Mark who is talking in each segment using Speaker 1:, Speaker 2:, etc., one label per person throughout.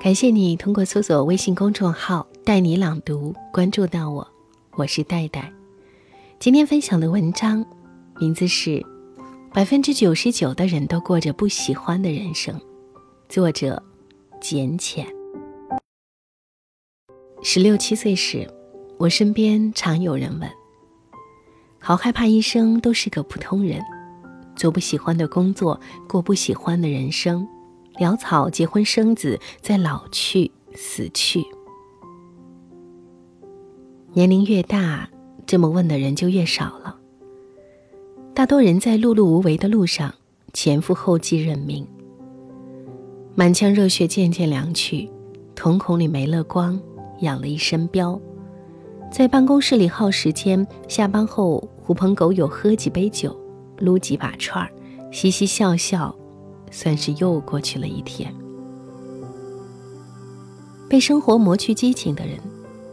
Speaker 1: 感谢你通过搜索微信公众号“带你朗读”关注到我，我是戴戴。今天分享的文章名字是《百分之九十九的人都过着不喜欢的人生》，作者简浅。十六七岁时，我身边常有人问：“好害怕一生都是个普通人，做不喜欢的工作，过不喜欢的人生。”潦草结婚生子，在老去死去。年龄越大，这么问的人就越少了。大多人在碌碌无为的路上前赴后继认命，满腔热血渐渐凉去，瞳孔里没了光，养了一身膘，在办公室里耗时间，下班后狐朋狗友喝几杯酒，撸几把串儿，嘻嘻笑笑。算是又过去了一天。被生活磨去激情的人，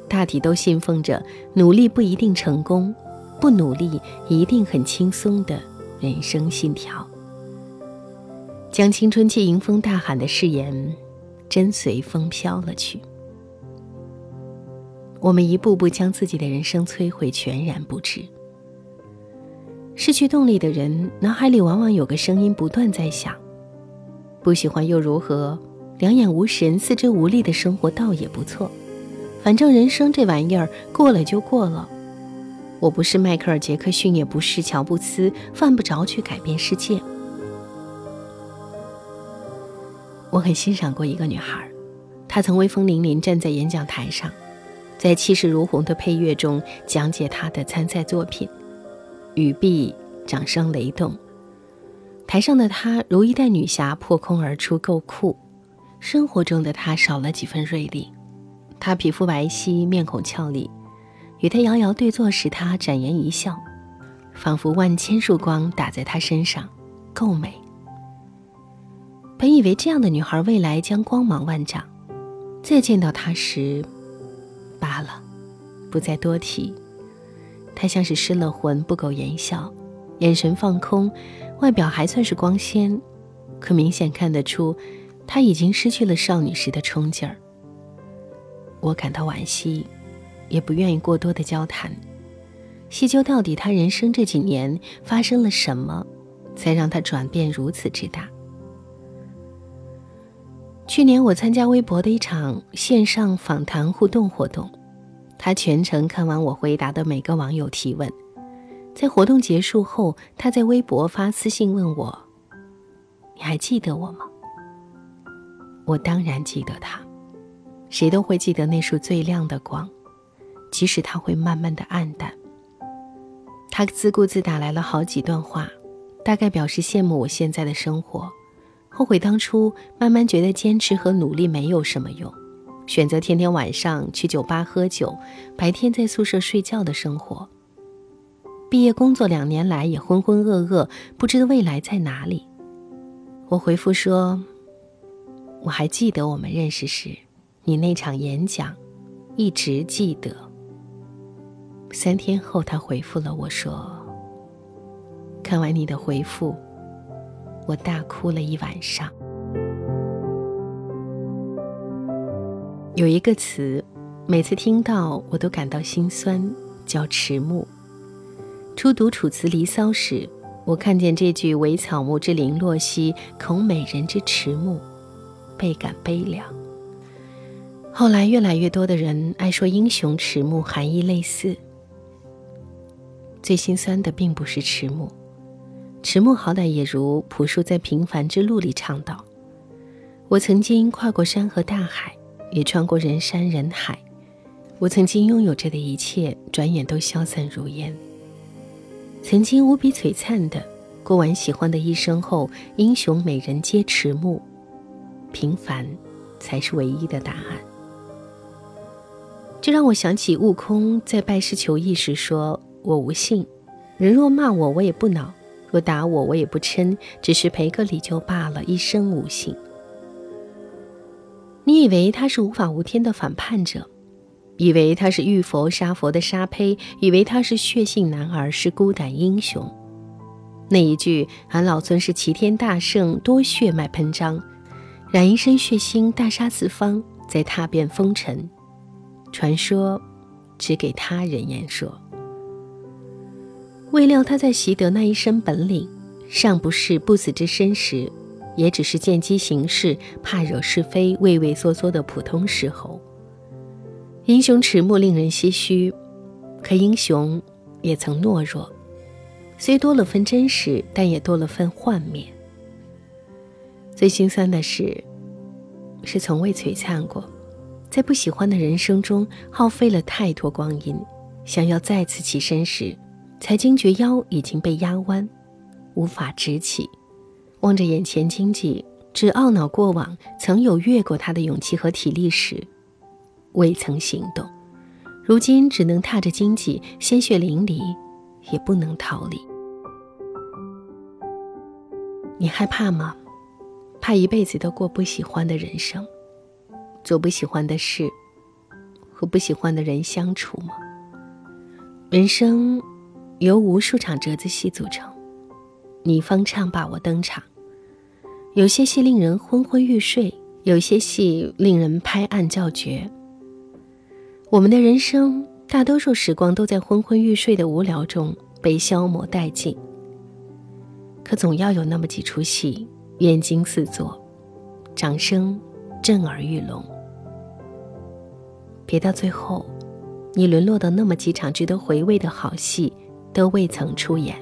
Speaker 1: 大体都信奉着“努力不一定成功，不努力一定很轻松”的人生信条，将青春期迎风大喊的誓言，真随风飘了去。我们一步步将自己的人生摧毁，全然不知。失去动力的人，脑海里往往有个声音不断在响。不喜欢又如何？两眼无神、四肢无力的生活倒也不错。反正人生这玩意儿过了就过了。我不是迈克尔·杰克逊，也不是乔布斯，犯不着去改变世界。我很欣赏过一个女孩，她曾威风凛凛站在演讲台上，在气势如虹的配乐中讲解她的参赛作品，语毕，掌声雷动。台上的她如一代女侠破空而出，够酷。生活中的她少了几分锐利。她皮肤白皙，面孔俏丽。与她遥遥对坐时，她展颜一笑，仿佛万千束光打在她身上，够美。本以为这样的女孩未来将光芒万丈，再见到她时，罢了，不再多提。她像是失了魂，不苟言笑，眼神放空。外表还算是光鲜，可明显看得出，她已经失去了少女时的冲劲儿。我感到惋惜，也不愿意过多的交谈，细究到底她人生这几年发生了什么，才让她转变如此之大。去年我参加微博的一场线上访谈互动活动，他全程看完我回答的每个网友提问。在活动结束后，他在微博发私信问我：“你还记得我吗？”我当然记得他，谁都会记得那束最亮的光，即使它会慢慢的暗淡。他自顾自打来了好几段话，大概表示羡慕我现在的生活，后悔当初慢慢觉得坚持和努力没有什么用，选择天天晚上去酒吧喝酒，白天在宿舍睡觉的生活。毕业工作两年来也浑浑噩噩，不知未来在哪里。我回复说：“我还记得我们认识时，你那场演讲，一直记得。”三天后，他回复了我说：“看完你的回复，我大哭了一晚上。”有一个词，每次听到我都感到心酸，叫迟暮。初读《楚辞·离骚》时，我看见这句“惟草木之零落兮，恐美人之迟暮”，倍感悲凉。后来，越来越多的人爱说“英雄迟暮”，含义类似。最心酸的并不是迟暮，迟暮好歹也如朴树在《平凡之路》里唱道：“我曾经跨过山河大海，也穿过人山人海，我曾经拥有着的一切，转眼都消散如烟。”曾经无比璀璨的过完喜欢的一生后，英雄美人皆迟暮，平凡才是唯一的答案。这让我想起悟空在拜师求艺时说：“我无信，人若骂我，我也不恼；若打我，我也不嗔，只是赔个礼就罢了，一生无信。”你以为他是无法无天的反叛者？以为他是遇佛杀佛的沙胚，以为他是血性男儿，是孤胆英雄。那一句“俺老孙是齐天大圣，多血脉喷张”，染一身血腥，大杀四方，再踏遍风尘。传说，只给他人言说。未料他在习得那一身本领，尚不是不死之身时，也只是见机行事、怕惹是非、畏畏缩缩的普通石猴。英雄迟暮令人唏嘘，可英雄也曾懦弱，虽多了份真实，但也多了份幻灭。最心酸的是，是从未璀璨过，在不喜欢的人生中耗费了太多光阴，想要再次起身时，才惊觉腰已经被压弯，无法直起。望着眼前荆棘，只懊恼过往曾有越过他的勇气和体力时，未曾行动。如今只能踏着荆棘，鲜血淋漓，也不能逃离。你害怕吗？怕一辈子都过不喜欢的人生，做不喜欢的事，和不喜欢的人相处吗？人生由无数场折子戏组成，你方唱罢我登场。有些戏令人昏昏欲睡，有些戏令人拍案叫绝。我们的人生大多数时光都在昏昏欲睡的无聊中被消磨殆尽，可总要有那么几出戏。眼睛四座，掌声震耳欲聋。别到最后，你沦落到那么几场值得回味的好戏都未曾出演。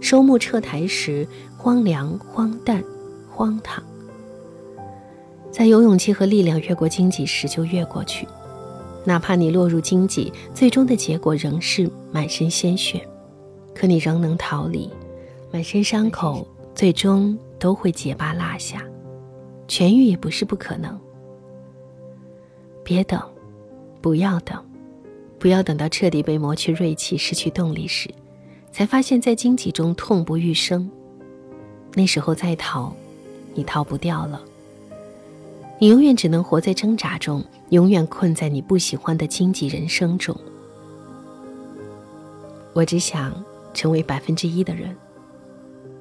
Speaker 1: 收幕撤台时，荒凉、荒诞、荒唐。在有勇气和力量越过荆棘时，就越过去。哪怕你落入荆棘，最终的结果仍是满身鲜血，可你仍能逃离。满身伤口，最终。都会结疤落下，痊愈也不是不可能。别等，不要等，不要等到彻底被磨去锐气、失去动力时，才发现，在荆棘中痛不欲生。那时候再逃，你逃不掉了。你永远只能活在挣扎中，永远困在你不喜欢的荆棘人生中。我只想成为百分之一的人。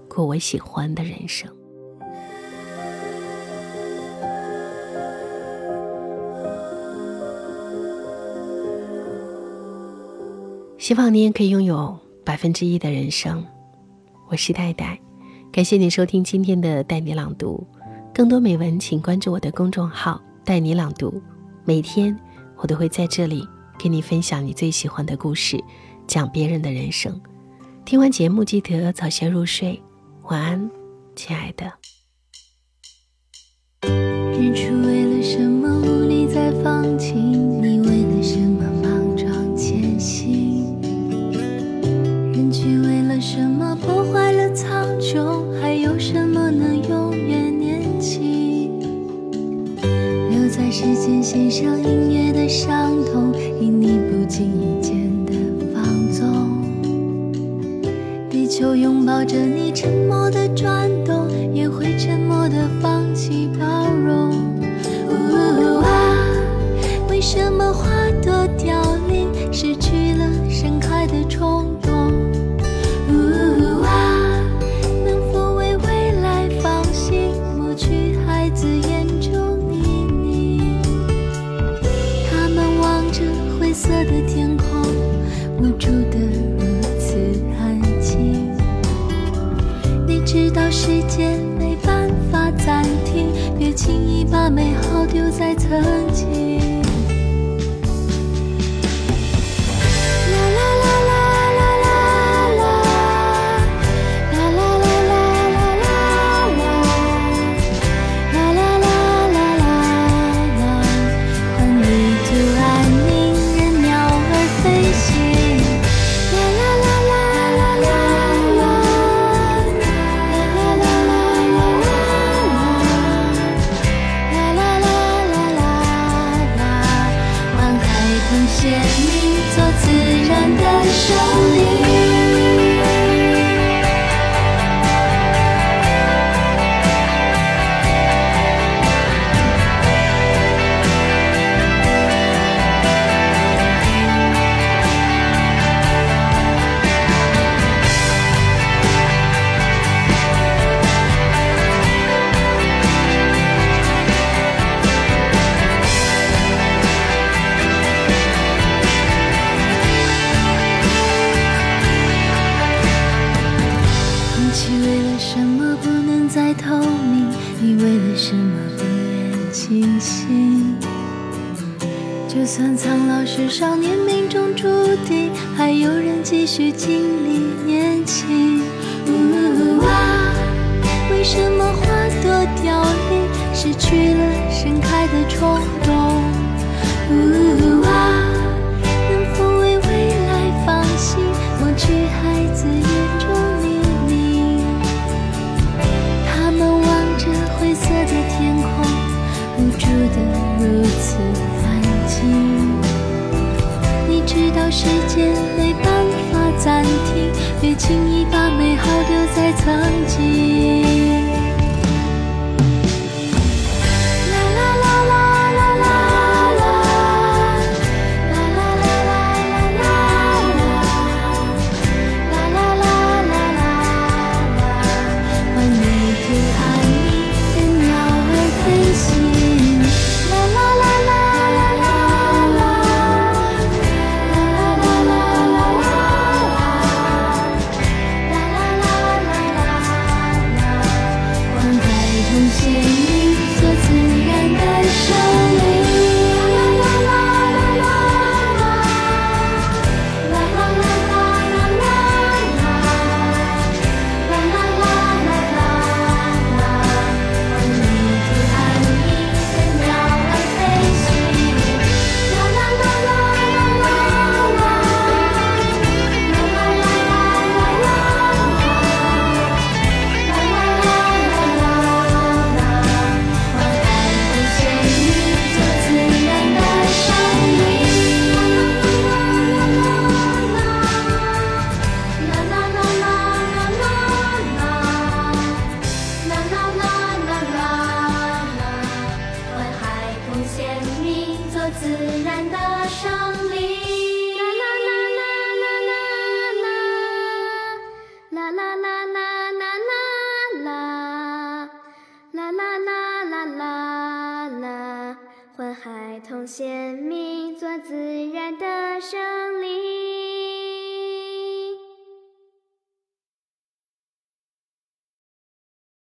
Speaker 1: 过我喜欢的人生。希望你也可以拥有百分之一的人生。我是戴戴，感谢你收听今天的带你朗读。更多美文，请关注我的公众号“带你朗读”。每天我都会在这里给你分享你最喜欢的故事，讲别人的人生。听完节目，记得早些入睡。晚安，亲爱的。
Speaker 2: 抱着你，沉默的转动，也会沉默的放弃包容。也没办法暂停，别轻易把美好丢在曾谢你做自然的上帝。少年命中注定，还有人继续经历年轻。呜哇，为什么花朵凋零，失去了盛开的冲动？呜哇。时间没办法暂停别轻易把美好丢在曾经。